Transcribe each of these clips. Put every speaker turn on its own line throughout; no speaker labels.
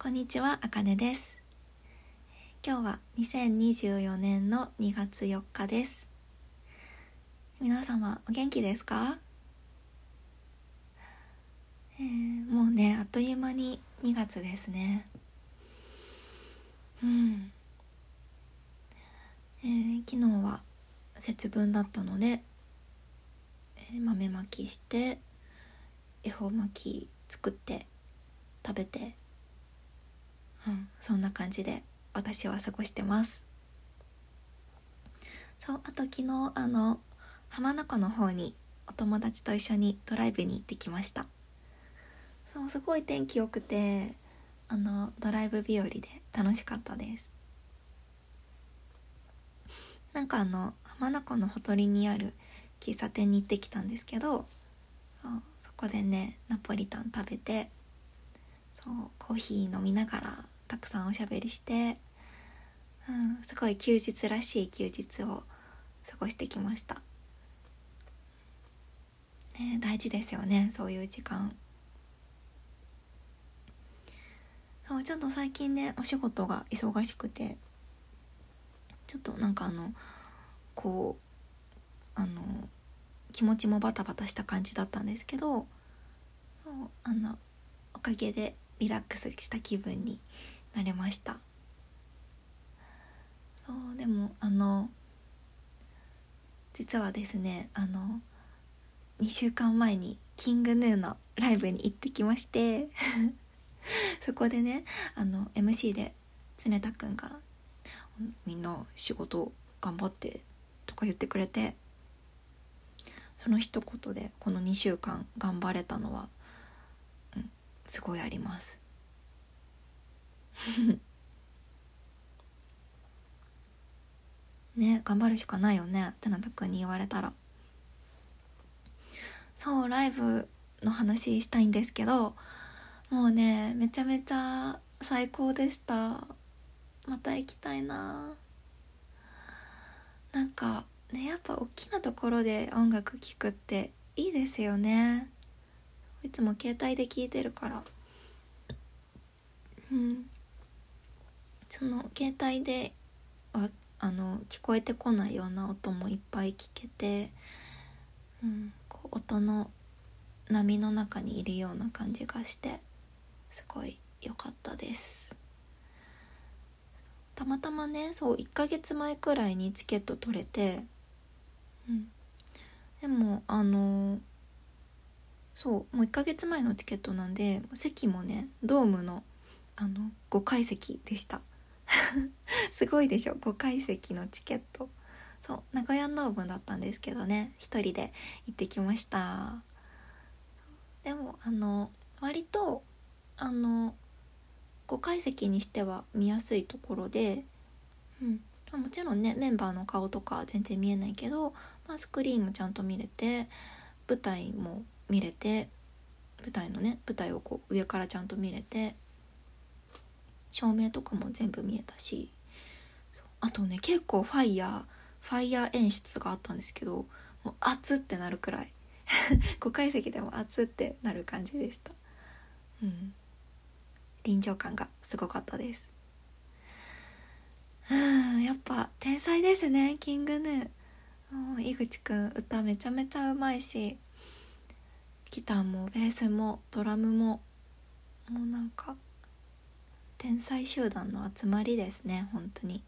こんにちは、あかねです。今日は2024年の2月4日です。皆様、お元気ですか、えーもうね、あっという間に2月ですね。うん。えー昨日は節分だったので、えー豆まきして、恵方巻き作って食べてうん、そんな感じで私は過ごしてます。そうあと昨日あの浜名湖の方にお友達と一緒にドライブに行ってきました。そうすごい天気良くてあのドライブ日和で楽しかったです。なんかあの浜名湖のほとりにある喫茶店に行ってきたんですけどそうそこでねナポリタン食べてそうコーヒー飲みながらたくさんおしゃべりして、うん、すごい休日らしい休日を過ごしてきました、ね、大事ですよねそういう時間。そうちょっと最近ねお仕事が忙しくてちょっとなんかあのこうあの気持ちもバタバタした感じだったんですけどそうあのおかげでリラックスした気分になれました。そうでもあの実はですねあの2週間前にキングヌーのライブに行ってきまして そこでねあの MC で常田くんが「みんな仕事頑張って」とか言ってくれてその一言でこの2週間頑張れたのはすごいあります。ね頑張るしかないよね綱田くんに言われたら。そうライブの話したいんですけどもうねめちゃめちゃ最高でした。また行きたいな。なんかねやっぱ大きなところで音楽聴くっていいですよね。いつも携帯で聞いてるから。うん。その携帯ではあの聞こえてこないような音もいっぱい聞けて、うん、こう音の波の中にいるような感じがしてすごい良かったです。たまたまねそう1ヶ月前くらいにチケット取れて、うん、でもあのそうもう1ヶ月前のチケットなんで席もねドームのあの5階席でした。すごいでしょ？5階席のチケット。そう名古屋ドームだったんですけどね。一人で行ってきました。でもあの割とあの5階席にしては見やすいところで、うん、もちろんねメンバーの顔とか全然見えないけど、まあ、スクリーンもちゃんと見れて舞台も見れて舞台のね舞台をこう上からちゃんと見れて照明とかも全部見えたしあとね結構ファイヤーファイヤー演出があったんですけどもう熱ってなるくらい。5階席でも熱ってなる感じでした。うん。臨場感がすごかったです。うんやっぱ天才ですねキングヌー。井口くん歌めちゃめちゃうまいしギターもベースもドラムももうなんか天才集団の集まりですね本当に。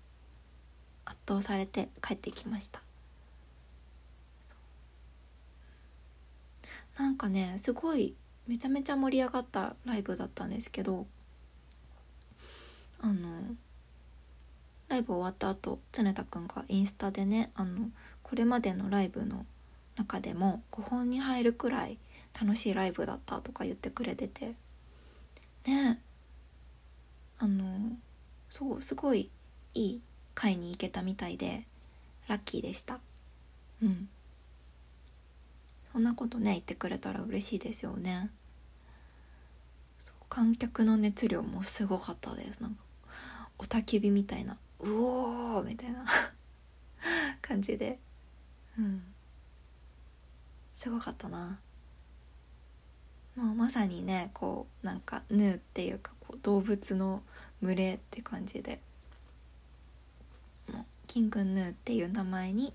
圧倒されて帰ってきました。なんかねすごいめちゃめちゃ盛り上がったライブだったんですけどあのライブ終わった後常田くんがインスタでねあのこれまでのライブの中でも5本に入るくらい楽しいライブだったとか言ってくれててねあのそうすごいいい会に行けたみたいでラッキーでした。うん。そんなことね言ってくれたら嬉しいですよね。観客の熱量もすごかったです。なんか雄たけびみたいなうおーみたいな 感じで。うん。すごかったな。もうまさにねこうなんかヌーっていうか動物の群れって感じで。もうキングヌーっていう名前に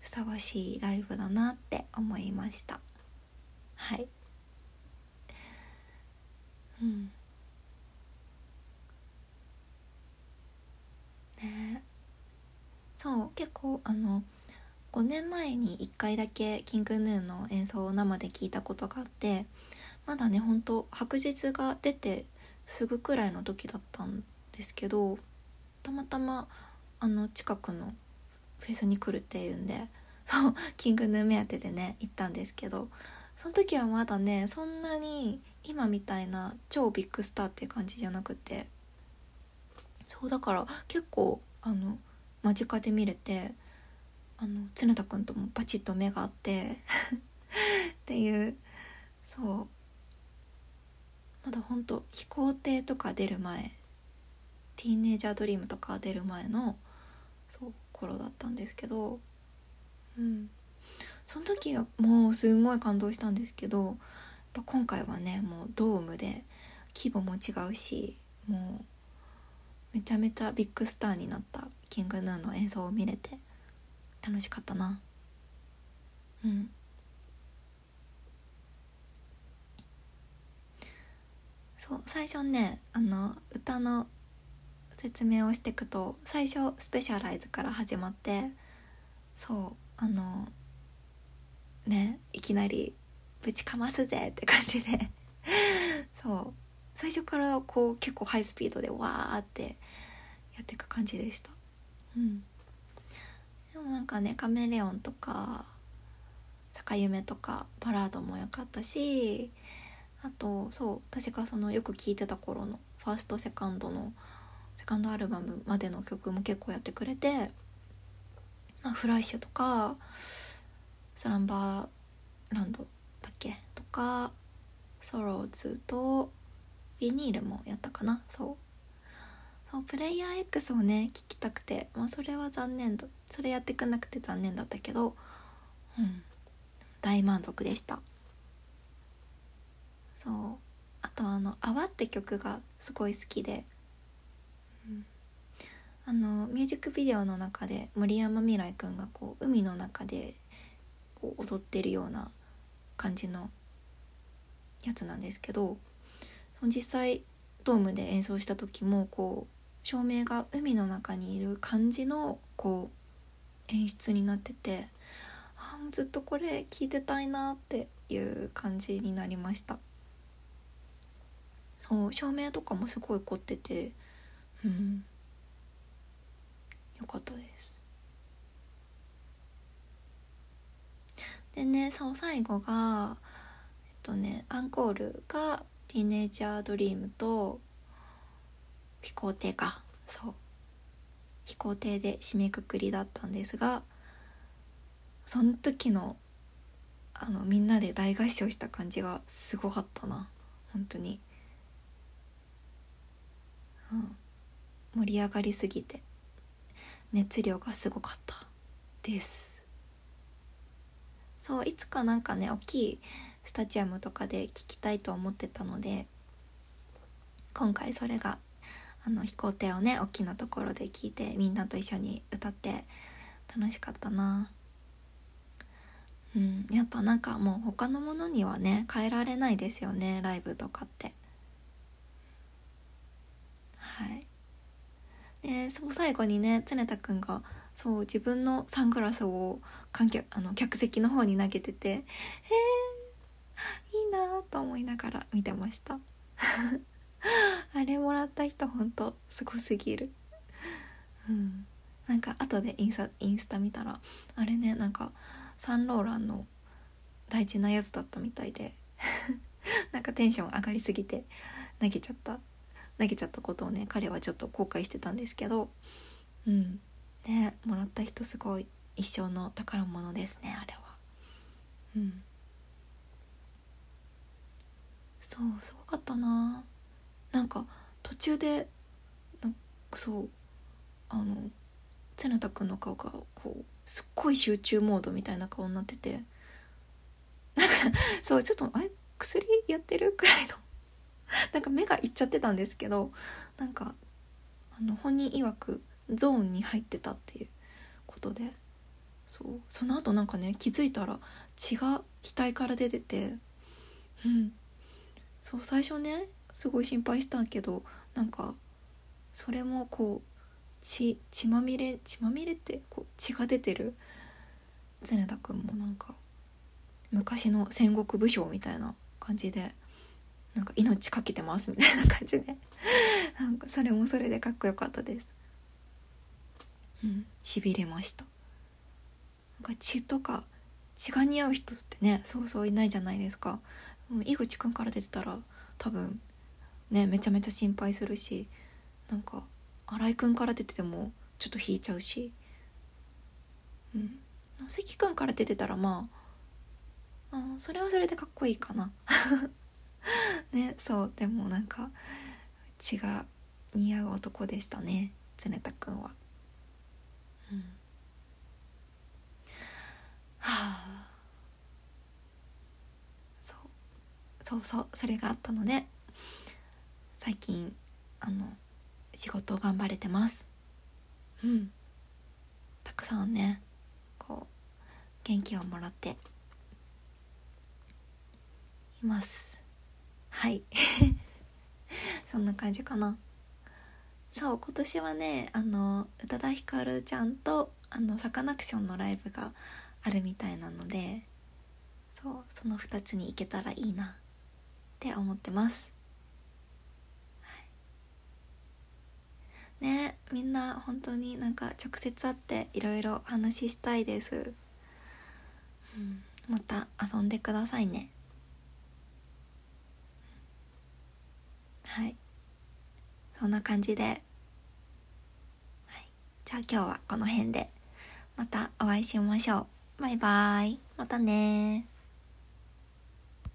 ふさわしいライブだなって思いました。はい。うん。ね。そう結構あの5年前に1回だけキングヌーの演奏を生で聞いたことがあってまだねほんと白日が出てすぐくらいの時だったんですけどたまたまあの近くのフェスに来るっていうんで そうキングヌー目当てでね行ったんですけどその時はまだねそんなに今みたいな超ビッグスターって感じじゃなくてそうだから結構あの間近で見れてあの常田君ともバチッと目が合って っていうそうまだほんと飛行艇とか出る前ティーンエイジャードリームとか出る前のそう頃だったんですけどうん。その時はもうすんごい感動したんですけどやっぱ今回はねもうドームで規模も違うしもうめちゃめちゃビッグスターになったキングヌーの演奏を見れて楽しかったな。うん。そう最初ねあの歌の説明をしていくと最初スペシャライズから始まってそうあのねいきなりぶちかますぜって感じで。そう最初からこう結構ハイスピードでわーってやっていく感じでした。うん。でもなんかねカメレオンとか坂夢とかバラードも良かったしあとそう私がそのよく聴いてた頃のファーストセカンドのセカンドアルバムまでの曲も結構やってくれて「まあ、フラッシュ」とか「スランバーランド」だっけ？とか「ソローズ」とビニールもやったかな？そう。そうプレイヤー X をね聴きたくてまあそれは残念だそれやってくんなくて残念だったけどうん大満足でした。そう。あとあの「泡」って曲がすごい好きで、うん、あのミュージックビデオの中で森山未來くんがこう海の中でこう踊ってるような感じのやつなんですけど実際ドームで演奏した時もこう照明が海の中にいる感じのこう演出になっててあずっとこれ聴いてたいなっていう感じになりましたそう照明とかもすごい凝っててうん。よかったです。でねそう最後がえっとねアンコールが「ティーネイジャードリーム」と「飛行艇」か。そう。飛行艇で締めくくりだったんですがその時のあのみんなで大合唱した感じがすごかったな。本当に、盛り上がりすぎて熱量がすごかったです。そういつかなんかね大きいスタジアムとかで聴きたいと思ってたので今回それがあの飛行艇をね大きなところで聴いてみんなと一緒に歌って楽しかったな。うんやっぱなんかもう他のものにはね変えられないですよねライブとかって。はい。でその最後にね常田くんがそう自分のサングラスを観客あの客席の方に投げてて「え、いいな」と思いながら見てました。あれもらった人ほんとすごすぎる。うん。なんか後でインスタインスタ見たらあれねなんかサンローランの大事なやつだったみたいで。なんかテンション上がりすぎて投げちゃった。投げちゃったことをね彼はちょっと後悔してたんですけどうん。ねもらった人すごい一生の宝物ですねあれは。うん。そうすごかったな。なんか途中でそうあの常田君の顔がこうすっごい集中モードみたいな顔になってて。なんかそうちょっとあれ薬やってるくらいの なんか目がいっちゃってたんですけどなんかあの本人曰くゾーンに入ってたっていうことでそうその後なんかね気づいたら血が額から出ててうん。そう最初ねすごい心配したけどなんかそれもこう血血まみれ血まみれってこう血が出てる常田君もなんか昔の戦国武将みたいな感じでなんか命かけてますみたいな感じで。なんかそれもそれでかっこよかったです。うん。しびれました。なんか血とか血が似合う人ってねそうそういないじゃないですか。もう井口くんから出てたら多分ねめちゃめちゃ心配するしなんか新井くんから出ててもちょっと引いちゃうし。うん。関くんから出てたらまああそれはそれでかっこいいかな。ねそうでもなんか血が似合う男でしたね常田くんは。うん。はあ。そう。そうそうそれがあったので最近あの仕事を頑張れてます。うん。たくさんねこう元気をもらっていますはい。そんな感じかな。そう今年はねあの宇多田ヒカルちゃんとあのサカナクションのライブがあるみたいなのでそうその2つに行けたらいいなって思ってます、はい、ねみんな本当になんか直接会っていろいろお話したいです、うん、また遊んでくださいね。はい。そんな感じで、はい、じゃあ今日はこの辺で。またお会いしましょう。バイバーイ。またね